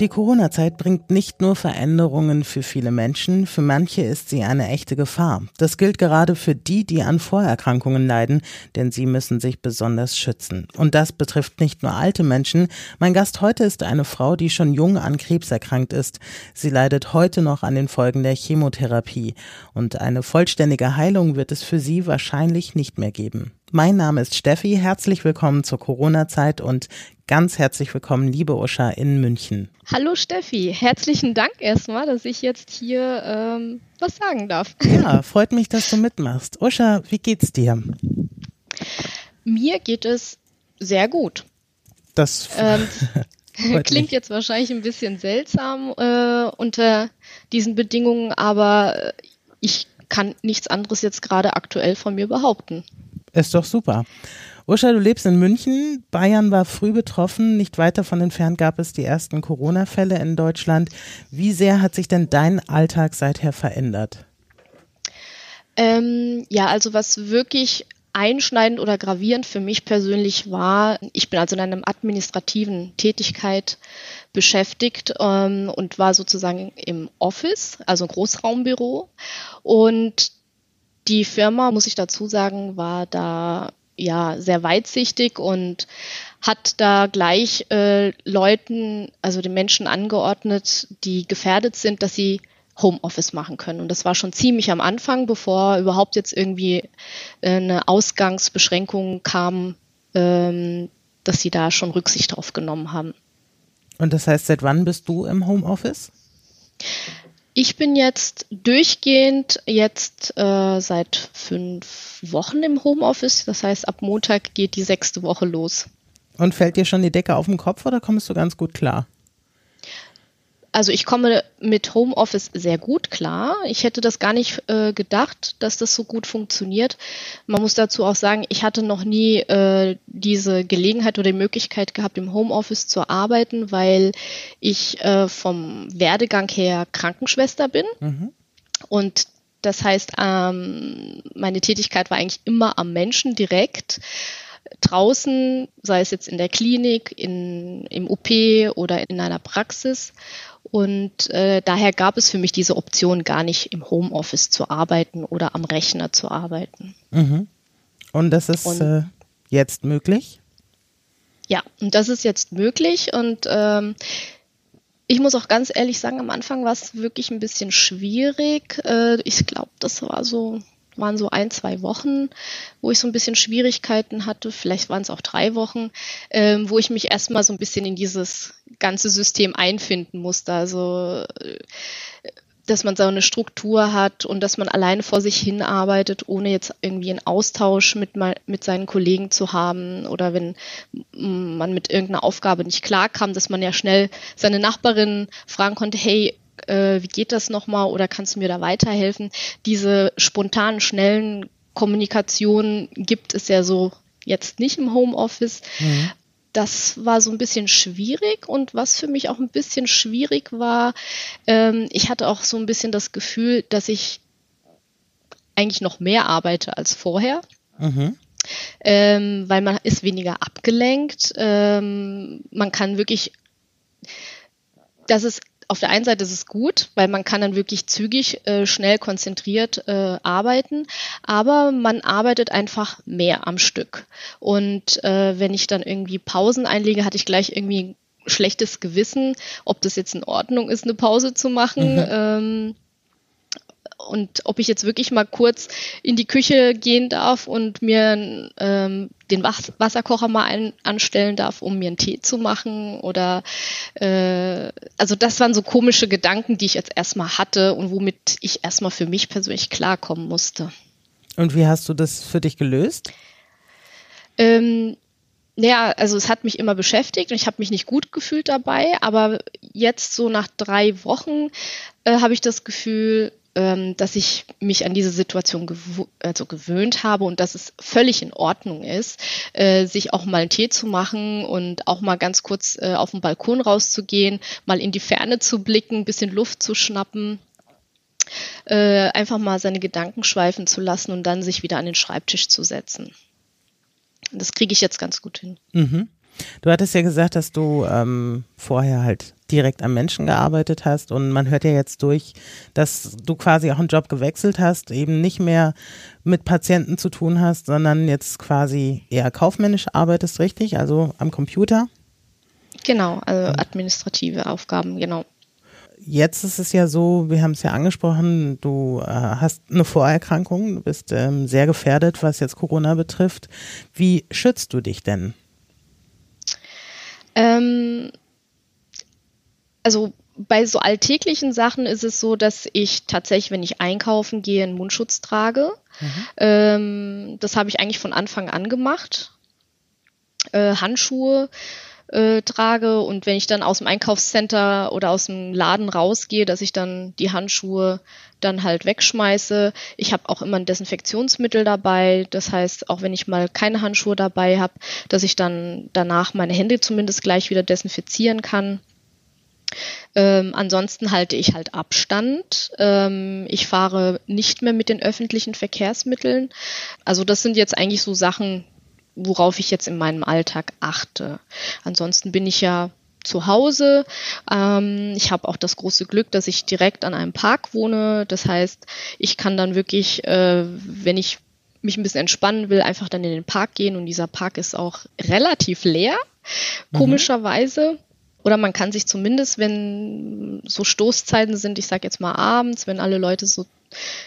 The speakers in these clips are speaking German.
Die Corona-Zeit bringt nicht nur Veränderungen für viele Menschen, für manche ist sie eine echte Gefahr. Das gilt gerade für die, die an Vorerkrankungen leiden, denn sie müssen sich besonders schützen. Und das betrifft nicht nur alte Menschen. Mein Gast heute ist eine Frau, die schon jung an Krebs erkrankt ist. Sie leidet heute noch an den Folgen der Chemotherapie. Und eine vollständige Heilung wird es für sie wahrscheinlich nicht mehr geben. Mein Name ist Steffi. Herzlich willkommen zur Corona-Zeit und ganz herzlich willkommen, liebe Uscha, in München. Hallo Steffi, herzlichen Dank erstmal, dass ich jetzt hier ähm, was sagen darf. Ja, freut mich, dass du mitmachst. Uscha, wie geht's dir? Mir geht es sehr gut. Das ähm, klingt jetzt wahrscheinlich ein bisschen seltsam äh, unter diesen Bedingungen, aber ich kann nichts anderes jetzt gerade aktuell von mir behaupten. Ist doch super. Uscha, du lebst in München. Bayern war früh betroffen. Nicht weit davon entfernt gab es die ersten Corona-Fälle in Deutschland. Wie sehr hat sich denn dein Alltag seither verändert? Ähm, ja, also was wirklich einschneidend oder gravierend für mich persönlich war, ich bin also in einer administrativen Tätigkeit beschäftigt ähm, und war sozusagen im Office, also Großraumbüro. Und die Firma, muss ich dazu sagen, war da ja sehr weitsichtig und hat da gleich äh, Leuten, also den Menschen angeordnet, die gefährdet sind, dass sie Homeoffice machen können. Und das war schon ziemlich am Anfang, bevor überhaupt jetzt irgendwie äh, eine Ausgangsbeschränkung kam, ähm, dass sie da schon Rücksicht drauf genommen haben. Und das heißt, seit wann bist du im Homeoffice? Ich bin jetzt durchgehend jetzt äh, seit fünf Wochen im Homeoffice. Das heißt, ab Montag geht die sechste Woche los. Und fällt dir schon die Decke auf den Kopf oder kommst du ganz gut klar? Also ich komme mit Homeoffice sehr gut klar. Ich hätte das gar nicht äh, gedacht, dass das so gut funktioniert. Man muss dazu auch sagen, ich hatte noch nie äh, diese Gelegenheit oder die Möglichkeit gehabt, im Homeoffice zu arbeiten, weil ich äh, vom Werdegang her Krankenschwester bin. Mhm. Und das heißt, ähm, meine Tätigkeit war eigentlich immer am Menschen direkt draußen, sei es jetzt in der Klinik, in, im OP oder in einer Praxis. Und äh, daher gab es für mich diese Option gar nicht im Homeoffice zu arbeiten oder am Rechner zu arbeiten. Mhm. Und das ist und, äh, jetzt möglich? Ja, und das ist jetzt möglich. Und ähm, ich muss auch ganz ehrlich sagen, am Anfang war es wirklich ein bisschen schwierig. Äh, ich glaube, das war so waren so ein, zwei Wochen, wo ich so ein bisschen Schwierigkeiten hatte, vielleicht waren es auch drei Wochen, ähm, wo ich mich erstmal so ein bisschen in dieses ganze System einfinden musste. Also äh, dass man so eine Struktur hat und dass man alleine vor sich hin arbeitet, ohne jetzt irgendwie einen Austausch mit, mit seinen Kollegen zu haben oder wenn man mit irgendeiner Aufgabe nicht klarkam, dass man ja schnell seine Nachbarin fragen konnte, hey, äh, wie geht das nochmal oder kannst du mir da weiterhelfen? Diese spontanen, schnellen Kommunikationen gibt es ja so jetzt nicht im Homeoffice. Mhm. Das war so ein bisschen schwierig und was für mich auch ein bisschen schwierig war, ähm, ich hatte auch so ein bisschen das Gefühl, dass ich eigentlich noch mehr arbeite als vorher. Mhm. Ähm, weil man ist weniger abgelenkt. Ähm, man kann wirklich, das ist auf der einen Seite ist es gut, weil man kann dann wirklich zügig, äh, schnell, konzentriert äh, arbeiten, aber man arbeitet einfach mehr am Stück. Und äh, wenn ich dann irgendwie Pausen einlege, hatte ich gleich irgendwie schlechtes Gewissen, ob das jetzt in Ordnung ist, eine Pause zu machen. Mhm. Ähm, und ob ich jetzt wirklich mal kurz in die Küche gehen darf und mir ähm, den Was Wasserkocher mal ein anstellen darf, um mir einen Tee zu machen oder äh, also das waren so komische Gedanken, die ich jetzt erstmal hatte und womit ich erstmal für mich persönlich klarkommen musste. Und wie hast du das für dich gelöst? Ähm, naja, also es hat mich immer beschäftigt und ich habe mich nicht gut gefühlt dabei, aber jetzt so nach drei Wochen äh, habe ich das Gefühl, ähm, dass ich mich an diese Situation gew also gewöhnt habe und dass es völlig in Ordnung ist, äh, sich auch mal einen Tee zu machen und auch mal ganz kurz äh, auf den Balkon rauszugehen, mal in die Ferne zu blicken, ein bisschen Luft zu schnappen. äh, einfach mal seine Gedanken schweifen zu lassen und dann sich wieder an den Schreibtisch zu setzen. Das kriege ich jetzt ganz gut hin. Mhm. Du hattest ja gesagt, dass du ähm, vorher halt direkt am Menschen gearbeitet hast und man hört ja jetzt durch, dass du quasi auch einen Job gewechselt hast, eben nicht mehr mit Patienten zu tun hast, sondern jetzt quasi eher kaufmännisch arbeitest, richtig? Also am Computer? Genau, also administrative Aufgaben, genau. Jetzt ist es ja so, wir haben es ja angesprochen, du äh, hast eine Vorerkrankung, du bist ähm, sehr gefährdet, was jetzt Corona betrifft. Wie schützt du dich denn? Ähm, also bei so alltäglichen Sachen ist es so, dass ich tatsächlich, wenn ich einkaufen gehe, einen Mundschutz trage. Mhm. Ähm, das habe ich eigentlich von Anfang an gemacht. Äh, Handschuhe äh, trage und wenn ich dann aus dem Einkaufscenter oder aus dem Laden rausgehe, dass ich dann die Handschuhe dann halt wegschmeiße. Ich habe auch immer ein Desinfektionsmittel dabei. Das heißt, auch wenn ich mal keine Handschuhe dabei habe, dass ich dann danach meine Hände zumindest gleich wieder desinfizieren kann. Ähm, ansonsten halte ich halt Abstand. Ähm, ich fahre nicht mehr mit den öffentlichen Verkehrsmitteln. Also das sind jetzt eigentlich so Sachen, worauf ich jetzt in meinem Alltag achte. Ansonsten bin ich ja zu Hause. Ähm, ich habe auch das große Glück, dass ich direkt an einem Park wohne. Das heißt, ich kann dann wirklich, äh, wenn ich mich ein bisschen entspannen will, einfach dann in den Park gehen und dieser Park ist auch relativ leer, mhm. Oder man kann sich zumindest, wenn so Stoßzeiten sind, ich sage jetzt mal abends, wenn alle Leute so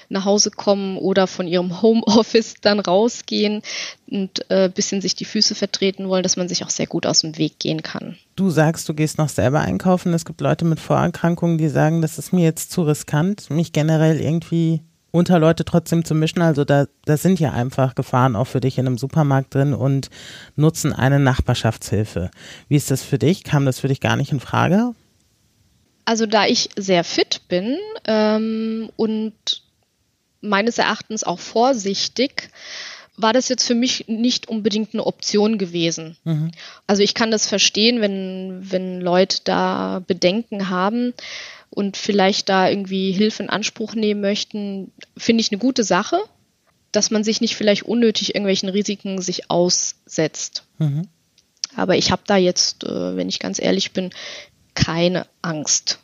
nach Hause kommen oder von ihrem Homeoffice dann rausgehen und äh, bisschen sich die Füße vertreten wollen, dass man sich auch sehr gut aus dem Weg gehen kann. Du sagst, du gehst noch selber einkaufen. Es gibt Leute mit Vorerkrankungen, die sagen, das ist mir jetzt zu riskant, mich generell irgendwie unter Leute trotzdem zu mischen. Also da, da sind ja einfach Gefahren auch für dich in einem Supermarkt drin und nutzen eine Nachbarschaftshilfe. Wie ist das für dich? Kam das für dich gar nicht in Frage? Also da ich sehr fit bin ähm, und meines Erachtens auch vorsichtig, war das jetzt für mich nicht unbedingt eine Option gewesen. Mhm. Also ich kann das verstehen, wenn, wenn Leute da Bedenken haben und vielleicht da irgendwie Hilfe in Anspruch nehmen möchten, finde ich eine gute Sache, dass man sich nicht vielleicht unnötig irgendwelchen Risiken sich aussetzt. Mhm. Aber ich habe da jetzt, äh, wenn ich ganz ehrlich bin, keine Angst.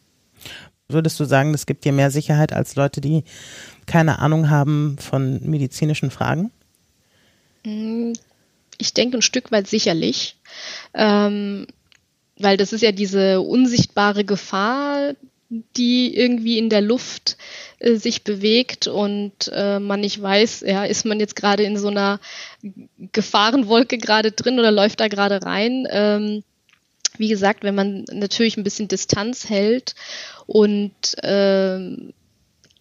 Würdest du sagen, das gibt dir mehr Sicherheit als Leute, die keine Ahnung haben von medizinischen Fragen? Mm, ich denke ein Stück weit sicherlich, ähm, weil das ist ja diese unsichtbare Gefahr, die irgendwie in der Luft äh, sich bewegt und äh, man nicht weiß, ja, ist man jetzt gerade in so einer Gefahrenwolke gerade drin oder läuft da gerade rein? Ähm, wie gesagt, wenn man natürlich ein bisschen Distanz hält und äh,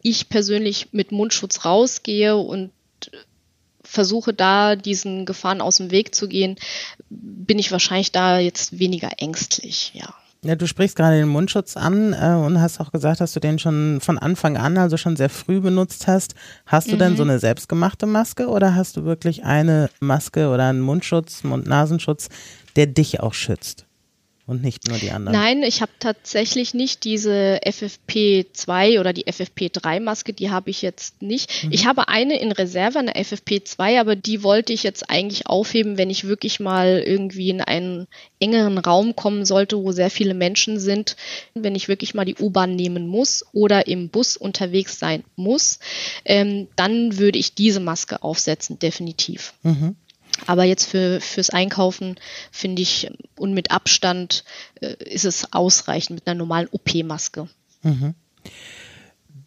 ich persönlich mit Mundschutz rausgehe und versuche da diesen Gefahren aus dem Weg zu gehen, bin ich wahrscheinlich da jetzt weniger ängstlich, ja. Ja, du sprichst gerade den Mundschutz an äh, und hast auch gesagt, dass du den schon von Anfang an, also schon sehr früh benutzt hast. Hast du mhm. denn so eine selbstgemachte Maske oder hast du wirklich eine Maske oder einen Mundschutz, Mund-Nasenschutz, der dich auch schützt? Und nicht nur die anderen? Nein, ich habe tatsächlich nicht diese FFP2 oder die FFP3-Maske, die habe ich jetzt nicht. Mhm. Ich habe eine in Reserve, eine FFP2, aber die wollte ich jetzt eigentlich aufheben, wenn ich wirklich mal irgendwie in einen engeren Raum kommen sollte, wo sehr viele Menschen sind, wenn ich wirklich mal die U-Bahn nehmen muss oder im Bus unterwegs sein muss, ähm, dann würde ich diese Maske aufsetzen, definitiv. Mhm. Aber jetzt für, fürs Einkaufen finde ich und mit Abstand äh, ist es ausreichend mit einer normalen OP-Maske. Mhm.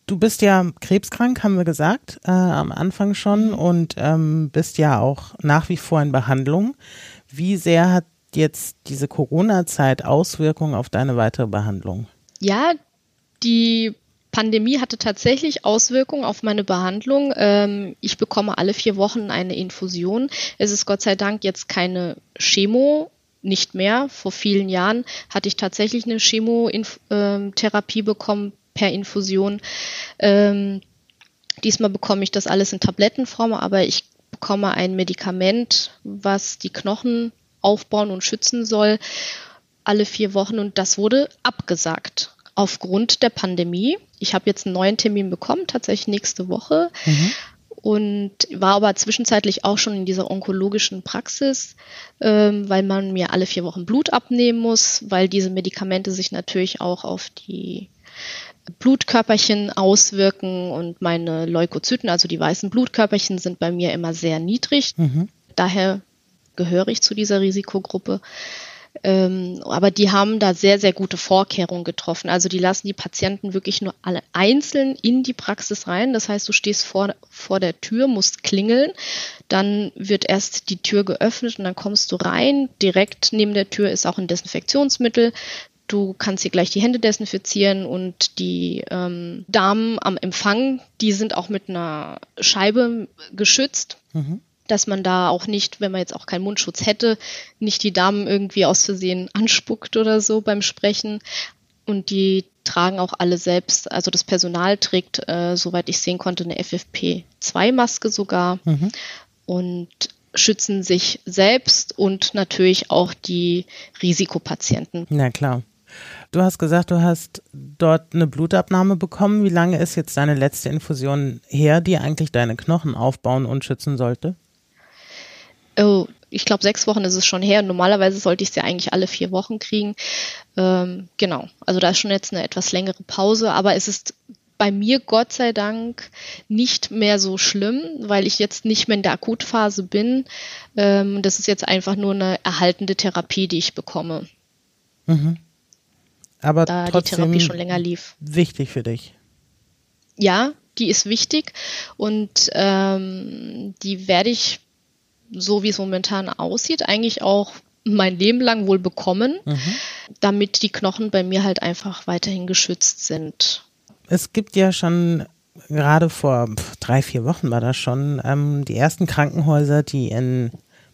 Du bist ja krebskrank, haben wir gesagt, äh, am Anfang schon mhm. und ähm, bist ja auch nach wie vor in Behandlung. Wie sehr hat jetzt diese Corona-Zeit Auswirkungen auf deine weitere Behandlung? Ja, die Pandemie hatte tatsächlich Auswirkungen auf meine Behandlung. Ähm, ich bekomme alle vier Wochen eine Infusion. Es ist Gott sei Dank jetzt keine Chemo, nicht mehr. Vor vielen Jahren hatte ich tatsächlich eine Chemotherapie bekommen per Infusion. Ähm, diesmal bekomme ich das alles in Tablettenform, aber ich bekomme ein Medikament, was die Knochen aufbauen und schützen soll, alle vier Wochen und das wurde abgesagt aufgrund der Pandemie. Ich habe jetzt einen neuen Termin bekommen, tatsächlich nächste Woche. Mhm. Und war aber zwischenzeitlich auch schon in dieser onkologischen Praxis, ähm, weil man mir alle vier Wochen Blut abnehmen muss, weil diese Medikamente sich natürlich auch auf die Blutkörperchen auswirken und meine Leukozyten, also die weißen Blutkörperchen, sind bei mir immer sehr niedrig. Mhm. Daher gehöre ich zu dieser Risikogruppe. Ähm, aber die haben da sehr, sehr gute Vorkehrungen getroffen. Also die lassen die Patienten wirklich nur alle einzeln in die Praxis rein. Das heißt, du stehst vor, vor der Tür, musst klingeln, dann wird erst die Tür geöffnet und dann kommst du rein. Direkt neben der Tür ist auch ein Desinfektionsmittel. Du kannst hier gleich die Hände desinfizieren und die ähm, Damen am Empfang, die sind auch mit einer Scheibe geschützt. Mhm dass man da auch nicht, wenn man jetzt auch keinen Mundschutz hätte, nicht die Damen irgendwie aus Versehen anspuckt oder so beim Sprechen. Und die tragen auch alle selbst, also das Personal trägt, äh, soweit ich sehen konnte, eine FFP2-Maske sogar mhm. und schützen sich selbst und natürlich auch die Risikopatienten. Na klar. Du hast gesagt, du hast dort eine Blutabnahme bekommen. Wie lange ist jetzt deine letzte Infusion her, die eigentlich deine Knochen aufbauen und schützen sollte? Oh, ich glaube, sechs Wochen ist es schon her. Normalerweise sollte ich es ja eigentlich alle vier Wochen kriegen. Ähm, genau, also da ist schon jetzt eine etwas längere Pause, aber es ist bei mir Gott sei Dank nicht mehr so schlimm, weil ich jetzt nicht mehr in der Akutphase bin. Ähm, das ist jetzt einfach nur eine erhaltende Therapie, die ich bekomme. Mhm. Aber da die Therapie schon länger lief. Wichtig für dich. Ja, die ist wichtig und ähm, die werde ich so wie es momentan aussieht, eigentlich auch mein Leben lang wohl bekommen, mhm. damit die Knochen bei mir halt einfach weiterhin geschützt sind. Es gibt ja schon gerade vor drei, vier Wochen war das schon, ähm, die ersten Krankenhäuser, die in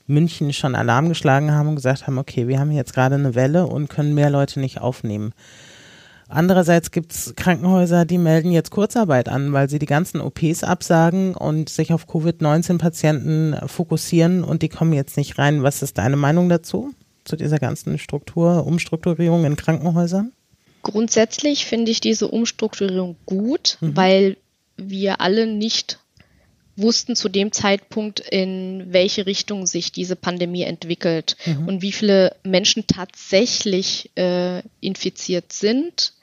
München schon Alarm geschlagen haben und gesagt haben, okay, wir haben jetzt gerade eine Welle und können mehr Leute nicht aufnehmen. Andererseits gibt es Krankenhäuser, die melden jetzt Kurzarbeit an, weil sie die ganzen OPs absagen und sich auf Covid-19-Patienten fokussieren und die kommen jetzt nicht rein. Was ist deine Meinung dazu, zu dieser ganzen Struktur, Umstrukturierung in Krankenhäusern? Grundsätzlich finde ich diese Umstrukturierung gut, mhm. weil wir alle nicht wussten zu dem Zeitpunkt, in welche Richtung sich diese Pandemie entwickelt mhm. und wie viele Menschen tatsächlich äh, infiziert sind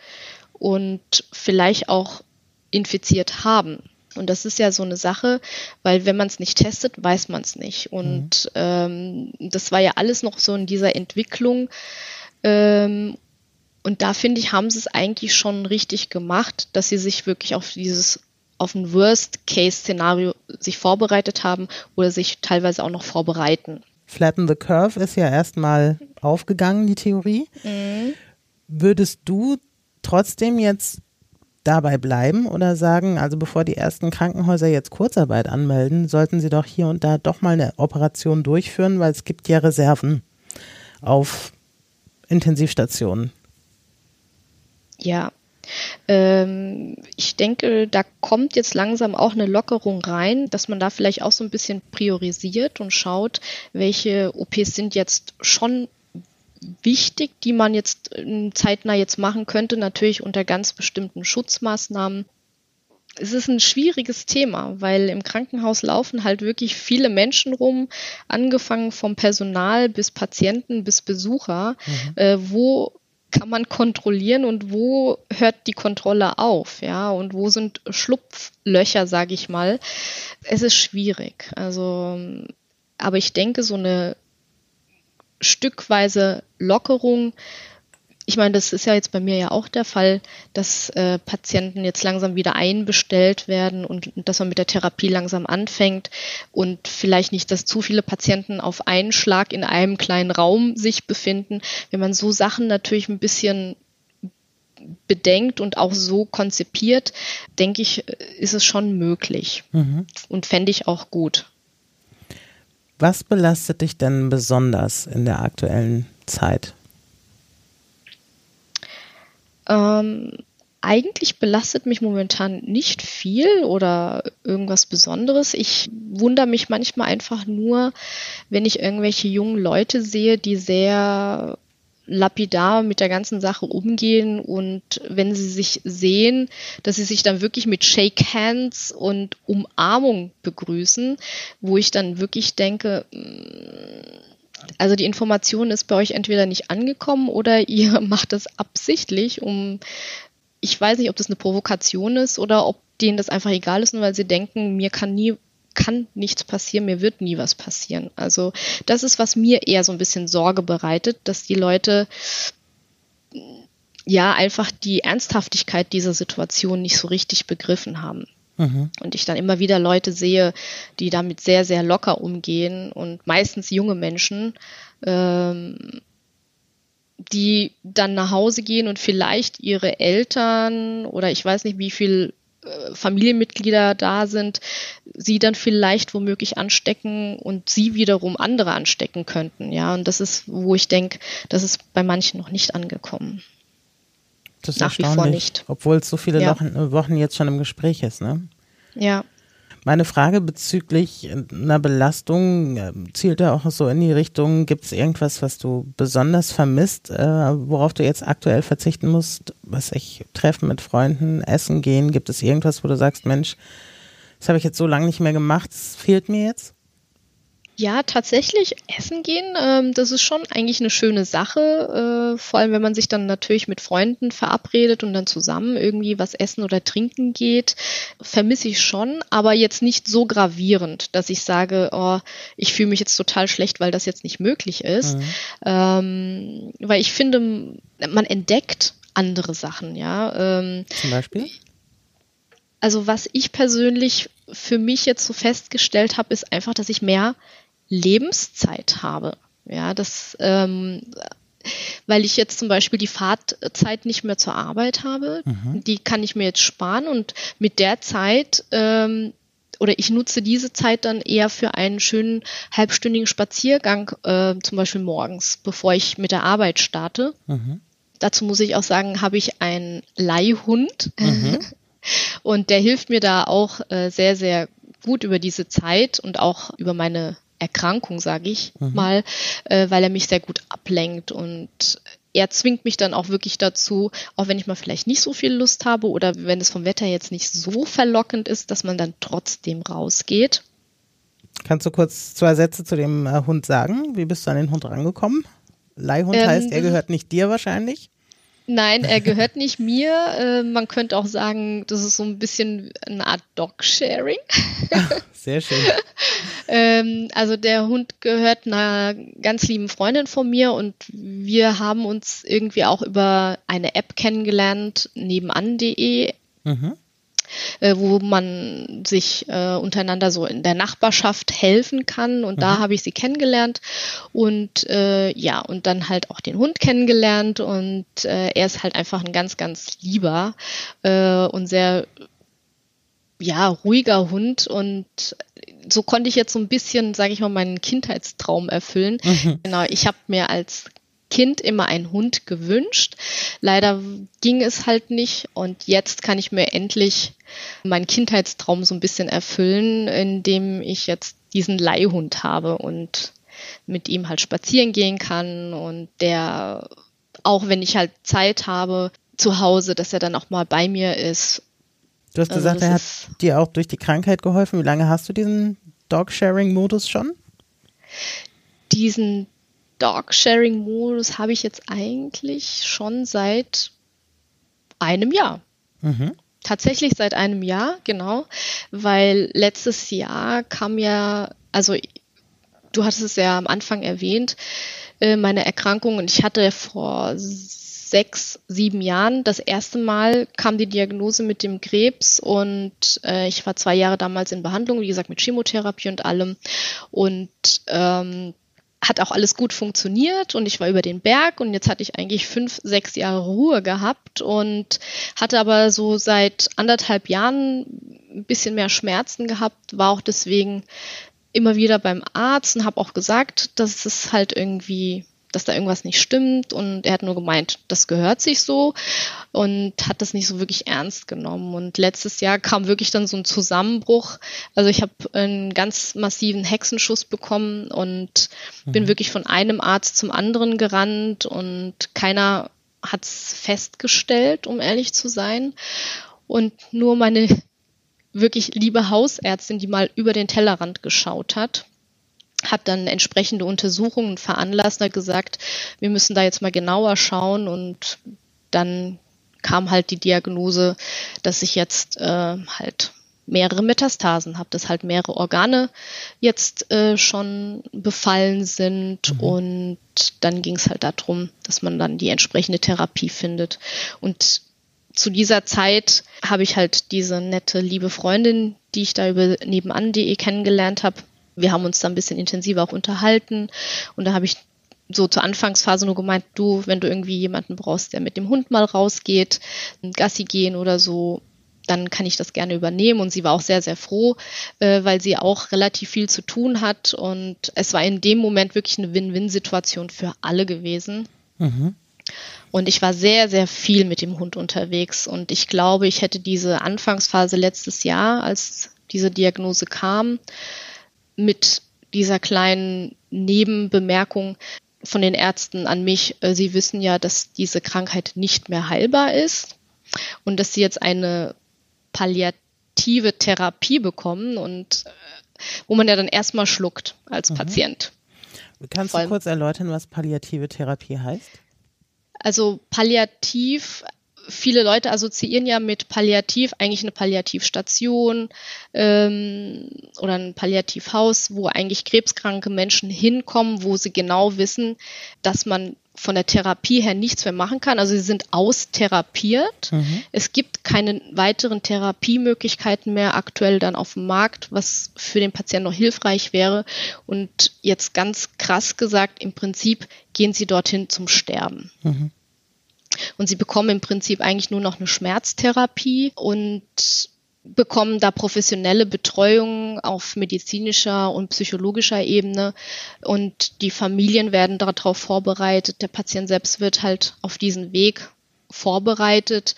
und vielleicht auch infiziert haben. Und das ist ja so eine Sache, weil wenn man es nicht testet, weiß man es nicht. Und mhm. ähm, das war ja alles noch so in dieser Entwicklung. Ähm, und da finde ich, haben sie es eigentlich schon richtig gemacht, dass sie sich wirklich auf dieses auf ein Worst-Case-Szenario sich vorbereitet haben oder sich teilweise auch noch vorbereiten. Flatten the Curve ist ja erstmal aufgegangen, die Theorie. Mhm. Würdest du trotzdem jetzt dabei bleiben oder sagen, also bevor die ersten Krankenhäuser jetzt Kurzarbeit anmelden, sollten sie doch hier und da doch mal eine Operation durchführen, weil es gibt ja Reserven auf Intensivstationen. Ja, ähm, ich denke, da kommt jetzt langsam auch eine Lockerung rein, dass man da vielleicht auch so ein bisschen priorisiert und schaut, welche OPs sind jetzt schon wichtig, die man jetzt ähm, zeitnah jetzt machen könnte, natürlich unter ganz bestimmten Schutzmaßnahmen. Es ist ein schwieriges Thema, weil im Krankenhaus laufen halt wirklich viele Menschen rum, angefangen vom Personal bis Patienten bis Besucher, mhm. äh, wo kann man kontrollieren und wo hört die Kontrolle auf, ja, und wo sind Schlupflöcher, sage ich mal. Es ist schwierig. Also, aber ich denke, so eine stückweise Lockerung ich meine, das ist ja jetzt bei mir ja auch der Fall, dass äh, Patienten jetzt langsam wieder einbestellt werden und, und dass man mit der Therapie langsam anfängt und vielleicht nicht, dass zu viele Patienten auf einen Schlag in einem kleinen Raum sich befinden. Wenn man so Sachen natürlich ein bisschen bedenkt und auch so konzipiert, denke ich, ist es schon möglich mhm. und fände ich auch gut. Was belastet dich denn besonders in der aktuellen Zeit? Ähm, eigentlich belastet mich momentan nicht viel oder irgendwas Besonderes. Ich wundere mich manchmal einfach nur, wenn ich irgendwelche jungen Leute sehe, die sehr lapidar mit der ganzen Sache umgehen und wenn sie sich sehen, dass sie sich dann wirklich mit Shake Hands und Umarmung begrüßen, wo ich dann wirklich denke, mm, also die Information ist bei euch entweder nicht angekommen oder ihr macht das absichtlich, um ich weiß nicht, ob das eine Provokation ist oder ob denen das einfach egal ist, nur weil sie denken, mir kann nie kann nichts passieren, mir wird nie was passieren. Also das ist, was mir eher so ein bisschen Sorge bereitet, dass die Leute ja einfach die Ernsthaftigkeit dieser Situation nicht so richtig begriffen haben. Mhm. Und ich dann immer wieder Leute sehe, die damit sehr, sehr locker umgehen und meistens junge Menschen, ähm, die dann nach Hause gehen und vielleicht ihre Eltern oder ich weiß nicht, wie viel Familienmitglieder da sind, sie dann vielleicht womöglich anstecken und sie wiederum andere anstecken könnten. Ja, und das ist, wo ich denke, das ist bei manchen noch nicht angekommen. Das ist Nach wie vor nicht. Obwohl es so viele ja. Wochen jetzt schon im Gespräch ist, ne? Ja. Meine Frage bezüglich einer Belastung äh, zielt ja auch so in die Richtung, gibt es irgendwas, was du besonders vermisst, äh, worauf du jetzt aktuell verzichten musst? Was ich treffen mit Freunden, essen gehen, gibt es irgendwas, wo du sagst, Mensch, das habe ich jetzt so lange nicht mehr gemacht, das fehlt mir jetzt? Ja, tatsächlich essen gehen, ähm, das ist schon eigentlich eine schöne Sache. Äh, vor allem, wenn man sich dann natürlich mit Freunden verabredet und dann zusammen irgendwie was essen oder trinken geht, vermisse ich schon, aber jetzt nicht so gravierend, dass ich sage, oh, ich fühle mich jetzt total schlecht, weil das jetzt nicht möglich ist. Mhm. Ähm, weil ich finde, man entdeckt andere Sachen, ja. Ähm, Zum Beispiel? Also was ich persönlich für mich jetzt so festgestellt habe, ist einfach, dass ich mehr Lebenszeit habe. Ja, das, ähm, weil ich jetzt zum Beispiel die Fahrtzeit nicht mehr zur Arbeit habe, mhm. die kann ich mir jetzt sparen und mit der Zeit ähm, oder ich nutze diese Zeit dann eher für einen schönen halbstündigen Spaziergang, äh, zum Beispiel morgens, bevor ich mit der Arbeit starte. Mhm. Dazu muss ich auch sagen, habe ich einen Leihhund mhm. und der hilft mir da auch äh, sehr, sehr gut über diese Zeit und auch über meine Erkrankung, sage ich mhm. mal, äh, weil er mich sehr gut ablenkt und er zwingt mich dann auch wirklich dazu, auch wenn ich mal vielleicht nicht so viel Lust habe oder wenn es vom Wetter jetzt nicht so verlockend ist, dass man dann trotzdem rausgeht. Kannst du kurz zwei Sätze zu dem äh, Hund sagen? Wie bist du an den Hund rangekommen? Leihhund ähm, heißt, er gehört nicht dir wahrscheinlich? Nein, er gehört nicht mir. Äh, man könnte auch sagen, das ist so ein bisschen eine Art Dog-Sharing. Sehr schön. ähm, also der Hund gehört einer ganz lieben Freundin von mir und wir haben uns irgendwie auch über eine App kennengelernt, nebenan.de. Mhm äh, wo man sich äh, untereinander so in der Nachbarschaft helfen kann. Und mhm. da habe ich sie kennengelernt und äh, ja, und dann halt auch den Hund kennengelernt. Und äh, er ist halt einfach ein ganz, ganz lieber äh, und sehr ja, ruhiger Hund und so konnte ich jetzt so ein bisschen, sage ich mal, meinen Kindheitstraum erfüllen. Mhm. Genau, ich habe mir als Kind immer einen Hund gewünscht. Leider ging es halt nicht und jetzt kann ich mir endlich meinen Kindheitstraum so ein bisschen erfüllen, indem ich jetzt diesen Leihhund habe und mit ihm halt spazieren gehen kann und der auch wenn ich halt Zeit habe zu Hause, dass er dann auch mal bei mir ist. Du hast also gesagt, er hat dir auch durch die Krankheit geholfen. Wie lange hast du diesen Dog-Sharing-Modus schon? Diesen Dog-Sharing-Modus habe ich jetzt eigentlich schon seit einem Jahr. Mhm. Tatsächlich seit einem Jahr, genau, weil letztes Jahr kam ja, also du hattest es ja am Anfang erwähnt, äh, meine Erkrankung und ich hatte vor sechs, sieben Jahren das erste Mal kam die Diagnose mit dem Krebs und äh, ich war zwei Jahre damals in Behandlung, wie gesagt mit Chemotherapie und allem und ähm, hat auch alles gut funktioniert und ich war über den Berg und jetzt hatte ich eigentlich fünf, sechs Jahre Ruhe gehabt und hatte aber so seit anderthalb Jahren ein bisschen mehr Schmerzen gehabt, war auch deswegen immer wieder beim Arzt und habe auch gesagt, dass es halt irgendwie dass da irgendwas nicht stimmt und er hat nur gemeint, das gehört sich so und hat das nicht so wirklich ernst genommen. Und letztes Jahr kam wirklich dann so ein Zusammenbruch. Also ich habe einen ganz massiven Hexenschuss bekommen und mhm. bin wirklich von einem Arzt zum anderen gerannt und keiner hat es festgestellt, um ehrlich zu sein. Und nur meine wirklich liebe Hausärztin, die mal über den Tellerrand geschaut hat, hat dann entsprechende Untersuchungen veranlasst, hat gesagt, wir müssen da jetzt mal genauer schauen und dann kam halt die Diagnose, dass ich jetzt äh, halt mehrere Metastasen habe, dass halt mehrere Organe jetzt äh, schon befallen sind mhm. und dann ging es halt darum, dass man dann die entsprechende Therapie findet. Und zu dieser Zeit habe ich halt diese nette, liebe Freundin, die ich da über nebenan.de kennengelernt habe, wir haben uns da ein bisschen intensiver auch unterhalten und da habe ich so zur Anfangsphase nur gemeint, du, wenn du irgendwie jemanden brauchst, der mit dem Hund mal rausgeht, ein Gassi gehen oder so, dann kann ich das gerne übernehmen. Und sie war auch sehr, sehr froh, äh, weil sie auch relativ viel zu tun hat. Und es war in dem Moment wirklich eine Win-Win-Situation für alle gewesen. Mhm. Und ich war sehr, sehr viel mit dem Hund unterwegs. Und ich glaube, ich hätte diese Anfangsphase letztes Jahr, als diese Diagnose kam, mit dieser kleinen Nebenbemerkung von den Ärzten an mich, äh, sie wissen ja, dass diese Krankheit nicht mehr heilbar ist und dass sie jetzt eine palliative Therapie bekommen und äh, wo man ja dann erstmal schluckt als mhm. Patient. Kannst du kurz erläutern, was palliative Therapie heißt? Also palliativ viele Leute assoziieren ja mit Palliativ eigentlich eine Palliativstation ähm, oder ein Palliativhaus, wo eigentlich krebskranke Menschen hinkommen, wo sie genau wissen, dass man von der Therapie her nichts mehr machen kann. Also sie sind austherapiert. Mhm. Es gibt keine weiteren Therapiemöglichkeiten mehr aktuell dann auf dem Markt, was für den Patienten noch hilfreich wäre. Und jetzt ganz krass gesagt, im Prinzip gehen sie dorthin zum Sterben. Mhm. Und sie bekommen im Prinzip eigentlich nur noch eine Schmerztherapie und bekommen da professionelle Betreuung auf medizinischer und psychologischer Ebene und die Familien werden darauf vorbereitet. Der Patient selbst wird halt auf diesen Weg vorbereitet.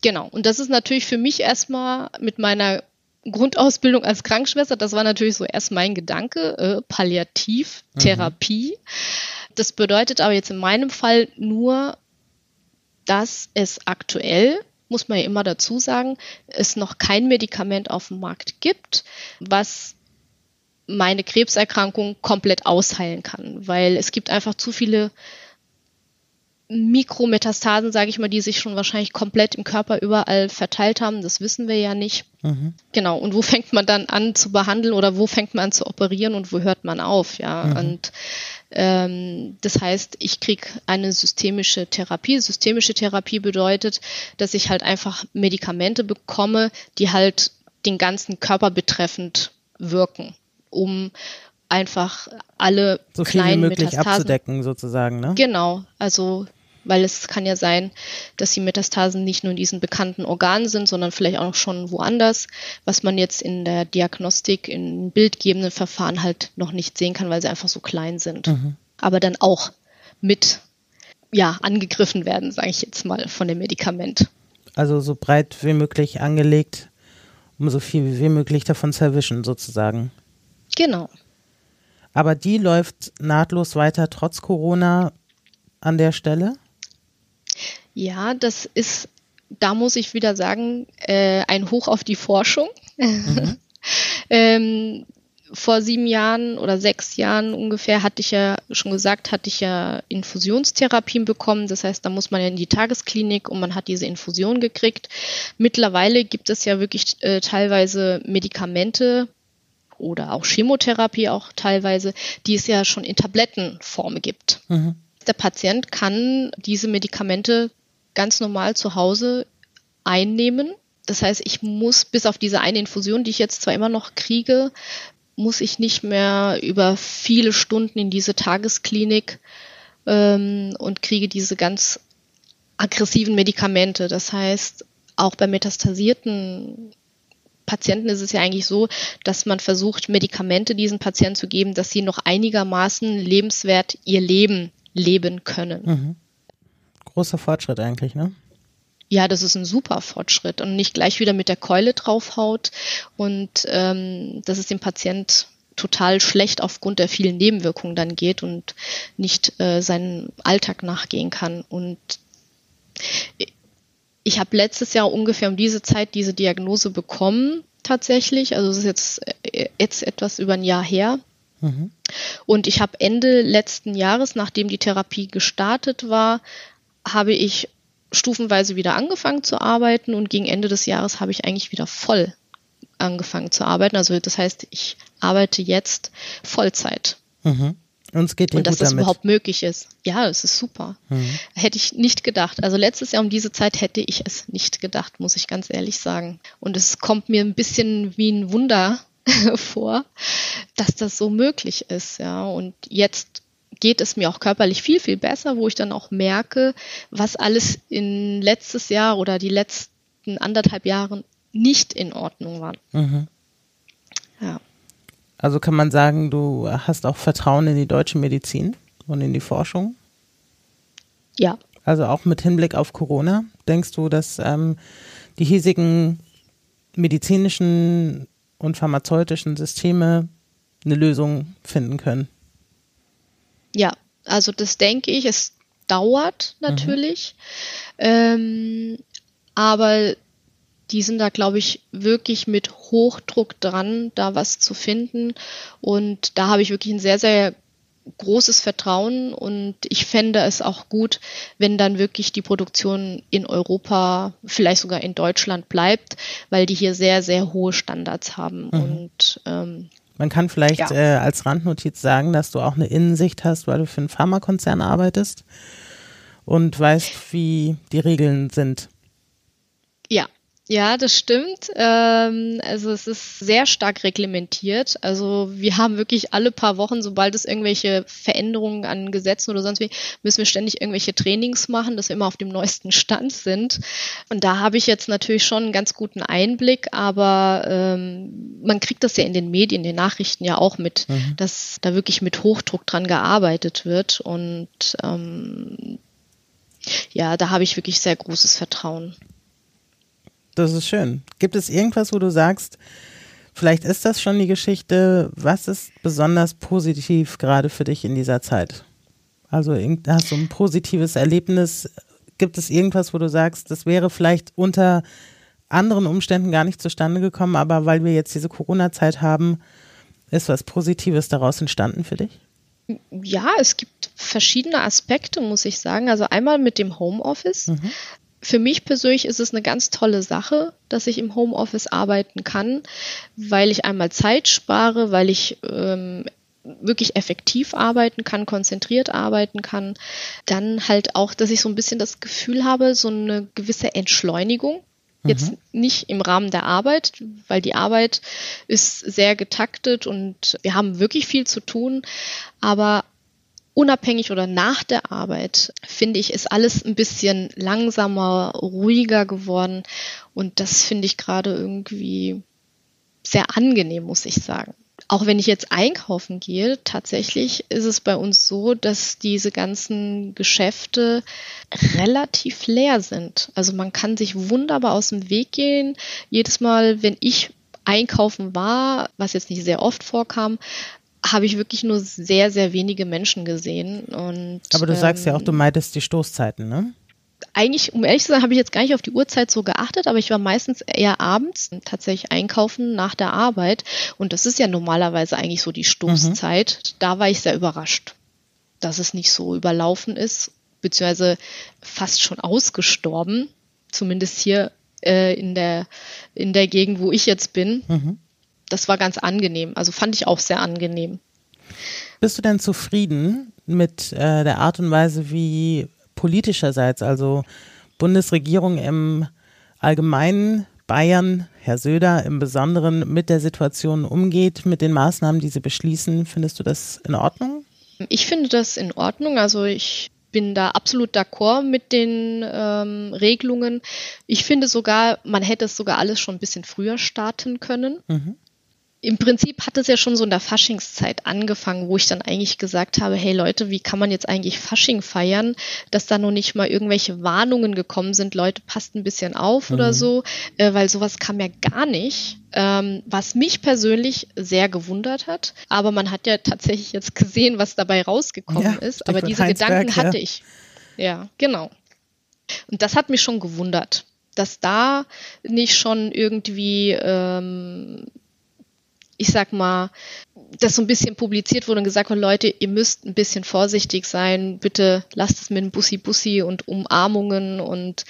Genau. Und das ist natürlich für mich erstmal mit meiner Grundausbildung als Krankenschwester, das war natürlich so erst mein Gedanke, äh, Palliativtherapie. Mhm. Das bedeutet aber jetzt in meinem Fall nur dass es aktuell, muss man ja immer dazu sagen, es noch kein Medikament auf dem Markt gibt, was meine Krebserkrankung komplett ausheilen kann, weil es gibt einfach zu viele Mikrometastasen, sage ich mal, die sich schon wahrscheinlich komplett im Körper überall verteilt haben. Das wissen wir ja nicht. Mhm. Genau. Und wo fängt man dann an zu behandeln oder wo fängt man an zu operieren und wo hört man auf? Ja. Mhm. Und das heißt, ich kriege eine systemische Therapie. Systemische Therapie bedeutet, dass ich halt einfach Medikamente bekomme, die halt den ganzen Körper betreffend wirken, um einfach alle so viel kleinen wie möglich Metastasen abzudecken sozusagen, ne? Genau, also weil es kann ja sein, dass die Metastasen nicht nur in diesen bekannten Organen sind, sondern vielleicht auch schon woanders, was man jetzt in der Diagnostik, in bildgebenden Verfahren halt noch nicht sehen kann, weil sie einfach so klein sind. Mhm. Aber dann auch mit ja, angegriffen werden, sage ich jetzt mal, von dem Medikament. Also so breit wie möglich angelegt, um so viel wie möglich davon zu erwischen, sozusagen. Genau. Aber die läuft nahtlos weiter trotz Corona an der Stelle? Ja, das ist, da muss ich wieder sagen, äh, ein Hoch auf die Forschung. Mhm. ähm, vor sieben Jahren oder sechs Jahren ungefähr hatte ich ja schon gesagt, hatte ich ja Infusionstherapien bekommen. Das heißt, da muss man ja in die Tagesklinik und man hat diese Infusion gekriegt. Mittlerweile gibt es ja wirklich äh, teilweise Medikamente oder auch Chemotherapie auch teilweise, die es ja schon in Tablettenform gibt. Mhm. Der Patient kann diese Medikamente ganz normal zu Hause einnehmen. Das heißt, ich muss bis auf diese eine Infusion, die ich jetzt zwar immer noch kriege, muss ich nicht mehr über viele Stunden in diese Tagesklinik ähm, und kriege diese ganz aggressiven Medikamente. Das heißt, auch bei metastasierten Patienten ist es ja eigentlich so, dass man versucht, Medikamente diesen Patienten zu geben, dass sie noch einigermaßen lebenswert ihr Leben leben können. Mhm. Großer Fortschritt eigentlich, ne? Ja, das ist ein super Fortschritt und nicht gleich wieder mit der Keule draufhaut und ähm, dass es dem Patient total schlecht aufgrund der vielen Nebenwirkungen dann geht und nicht äh, seinen Alltag nachgehen kann. Und ich habe letztes Jahr ungefähr um diese Zeit diese Diagnose bekommen, tatsächlich. Also es ist jetzt, äh, jetzt etwas über ein Jahr her. Mhm. Und ich habe Ende letzten Jahres, nachdem die Therapie gestartet war, habe ich stufenweise wieder angefangen zu arbeiten und gegen Ende des Jahres habe ich eigentlich wieder voll angefangen zu arbeiten. Also das heißt, ich arbeite jetzt Vollzeit. Mhm. Und es geht dir und dass das damit. überhaupt möglich ist. Ja, es ist super. Mhm. Hätte ich nicht gedacht. Also letztes Jahr um diese Zeit hätte ich es nicht gedacht, muss ich ganz ehrlich sagen. Und es kommt mir ein bisschen wie ein Wunder vor, dass das so möglich ist. Ja, und jetzt geht es mir auch körperlich viel, viel besser, wo ich dann auch merke, was alles in letztes Jahr oder die letzten anderthalb Jahren nicht in Ordnung war. Mhm. Ja. Also kann man sagen, du hast auch Vertrauen in die deutsche Medizin und in die Forschung? Ja. Also auch mit Hinblick auf Corona, denkst du, dass ähm, die hiesigen medizinischen und pharmazeutischen Systeme eine Lösung finden können? Ja, also das denke ich. Es dauert natürlich, mhm. ähm, aber die sind da, glaube ich, wirklich mit Hochdruck dran, da was zu finden. Und da habe ich wirklich ein sehr, sehr großes Vertrauen und ich fände es auch gut, wenn dann wirklich die Produktion in Europa, vielleicht sogar in Deutschland bleibt, weil die hier sehr, sehr hohe Standards haben. Mhm. Und ähm, man kann vielleicht ja. äh, als Randnotiz sagen, dass du auch eine Innensicht hast, weil du für einen Pharmakonzern arbeitest und weißt, wie die Regeln sind. Ja, ja, das stimmt. Ähm, also es ist sehr stark reglementiert. Also wir haben wirklich alle paar Wochen, sobald es irgendwelche Veränderungen an Gesetzen oder sonst wie, müssen wir ständig irgendwelche Trainings machen, dass wir immer auf dem neuesten Stand sind. Und da habe ich jetzt natürlich schon einen ganz guten Einblick, aber ähm, man kriegt das ja in den Medien, in den Nachrichten ja auch mit, mhm. dass da wirklich mit Hochdruck dran gearbeitet wird. Und ähm, ja, da habe ich wirklich sehr großes Vertrauen. Das ist schön. Gibt es irgendwas, wo du sagst, vielleicht ist das schon die Geschichte, was ist besonders positiv gerade für dich in dieser Zeit? Also hast du ein positives Erlebnis? Gibt es irgendwas, wo du sagst, das wäre vielleicht unter anderen Umständen gar nicht zustande gekommen, aber weil wir jetzt diese Corona-Zeit haben, ist was Positives daraus entstanden für dich? Ja, es gibt verschiedene Aspekte, muss ich sagen. Also einmal mit dem Homeoffice. Mhm für mich persönlich ist es eine ganz tolle Sache, dass ich im Homeoffice arbeiten kann, weil ich einmal Zeit spare, weil ich ähm, wirklich effektiv arbeiten kann, konzentriert arbeiten kann. Dann halt auch, dass ich so ein bisschen das Gefühl habe, so eine gewisse Entschleunigung. Jetzt mhm. nicht im Rahmen der Arbeit, weil die Arbeit ist sehr getaktet und wir haben wirklich viel zu tun, aber unabhängig oder nach der Arbeit, finde ich, ist alles ein bisschen langsamer, ruhiger geworden. Und das finde ich gerade irgendwie sehr angenehm, muss ich sagen. Auch wenn ich jetzt einkaufen gehe, tatsächlich ist es bei uns so, dass diese ganzen Geschäfte relativ leer sind. Also man kann sich wunderbar aus dem Weg gehen. Jedes Mal, wenn ich einkaufen war, was jetzt nicht sehr oft vorkam, habe ich wirklich nur sehr, sehr wenige Menschen gesehen. Und, Aber du sagst ja auch, du ähm, meidest die Stoßzeiten, ne? Eigentlich, um ehrlich zu sein, habe ich jetzt gar nicht auf die Uhrzeit so geachtet, aber ich war meistens eher abends tatsächlich einkaufen nach der Arbeit. Und das ist ja normalerweise eigentlich so die Stoßzeit. Mhm. Da war ich sehr überrascht, dass es nicht so überlaufen ist, beziehungsweise fast schon ausgestorben. Zumindest hier äh, in, der, in der Gegend, wo ich jetzt bin. Mhm das war ganz angenehm. Also fand ich auch sehr angenehm. Bist du denn zufrieden mit äh, der Art und Weise, wie politischerseits, also Bundesregierung im Allgemeinen, Bayern, Herr Söder im Besonderen mit der Situation umgeht, mit den Maßnahmen, die sie beschließen? Findest du das in Ordnung? Ich finde das in Ordnung. Also ich bin da absolut d'accord mit den ähm, Regelungen. Ich finde sogar, man hätte es sogar alles schon ein bisschen früher starten können. Mhm im Prinzip hat es ja schon so in der Faschingszeit angefangen, wo ich dann eigentlich gesagt habe, hey Leute, wie kann man jetzt eigentlich Fasching feiern, dass da noch nicht mal irgendwelche Warnungen gekommen sind, Leute, passt ein bisschen auf mhm. oder so, äh, weil sowas kam ja gar nicht, ähm, was mich persönlich sehr gewundert hat. Aber man hat ja tatsächlich jetzt gesehen, was dabei rausgekommen ja, ist. Aber diese Gedanken ja. hatte ich. Ja, genau. Und das hat mich schon gewundert dass da nicht schon irgendwie ähm, ich sag mal, das so ein bisschen publiziert wurde und gesagt wurde, Leute, ihr müsst ein bisschen vorsichtig sein, bitte lasst es mit dem Bussi-Bussi und Umarmungen und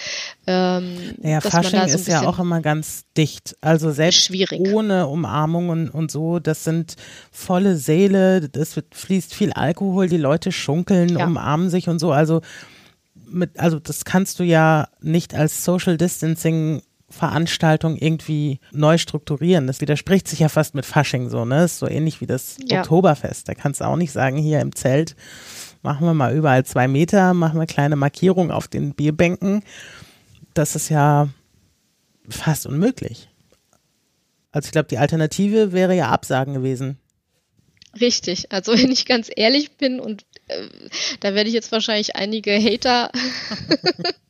ähm, ja, Fasching so ist ja auch immer ganz dicht. Also selbst schwierig. ohne Umarmungen und so, das sind volle Säle, es fließt viel Alkohol, die Leute schunkeln, ja. umarmen sich und so. Also mit, also das kannst du ja nicht als Social Distancing Veranstaltung irgendwie neu strukturieren. Das widerspricht sich ja fast mit Fasching so, ne? ist so ähnlich wie das ja. Oktoberfest. Da kannst du auch nicht sagen, hier im Zelt machen wir mal überall zwei Meter, machen wir kleine Markierungen auf den Bierbänken. Das ist ja fast unmöglich. Also ich glaube, die Alternative wäre ja Absagen gewesen. Richtig. Also wenn ich ganz ehrlich bin und äh, da werde ich jetzt wahrscheinlich einige Hater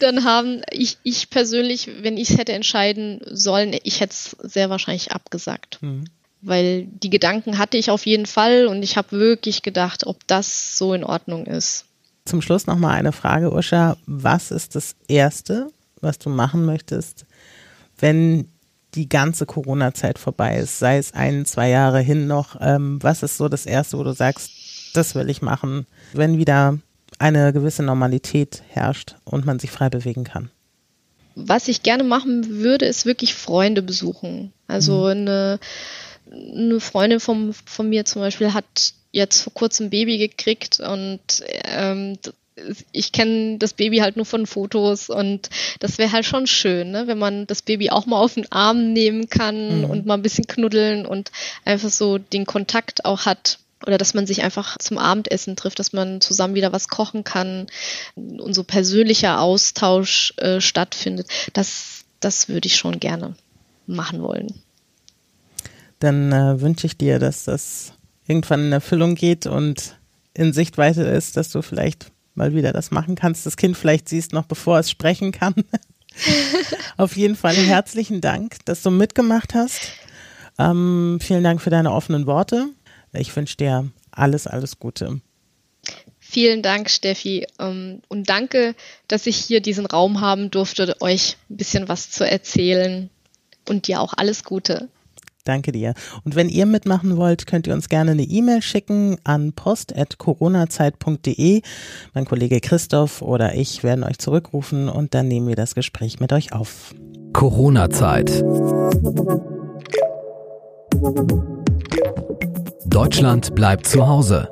dann haben ich, ich persönlich, wenn ich es hätte entscheiden sollen, ich hätte es sehr wahrscheinlich abgesagt. Mhm. Weil die Gedanken hatte ich auf jeden Fall und ich habe wirklich gedacht, ob das so in Ordnung ist. Zum Schluss nochmal eine Frage, Usha. Was ist das Erste, was du machen möchtest, wenn die ganze Corona-Zeit vorbei ist, sei es ein, zwei Jahre hin noch? Ähm, was ist so das Erste, wo du sagst, das will ich machen, wenn wieder eine gewisse Normalität herrscht und man sich frei bewegen kann. Was ich gerne machen würde, ist wirklich Freunde besuchen. Also mhm. eine, eine Freundin von, von mir zum Beispiel hat jetzt vor kurzem ein Baby gekriegt und ähm, ich kenne das Baby halt nur von Fotos und das wäre halt schon schön, ne? wenn man das Baby auch mal auf den Arm nehmen kann mhm. und mal ein bisschen knuddeln und einfach so den Kontakt auch hat oder dass man sich einfach zum Abendessen trifft, dass man zusammen wieder was kochen kann und so persönlicher Austausch äh, stattfindet. Das, das würde ich schon gerne machen wollen. Dann äh, wünsche ich dir, dass das irgendwann in Erfüllung geht und in Sichtweite ist, dass du vielleicht mal wieder das machen kannst, das Kind vielleicht siehst, noch bevor es sprechen kann. Auf jeden Fall herzlichen Dank, dass du mitgemacht hast. Ähm, vielen Dank für deine offenen Worte. Ich wünsche dir alles, alles Gute. Vielen Dank, Steffi. Ähm, und danke, dass ich hier diesen Raum haben durfte, euch ein bisschen was zu erzählen. Und dir auch alles Gute. Danke dir. Und wenn ihr mitmachen wollt, könnt ihr uns gerne eine E-Mail schicken an post.coronazeit.de. Mein Kollege Christoph oder ich werden euch zurückrufen und dann nehmen wir das Gespräch mit euch auf. Corona-Zeit. Deutschland bleibt zu Hause.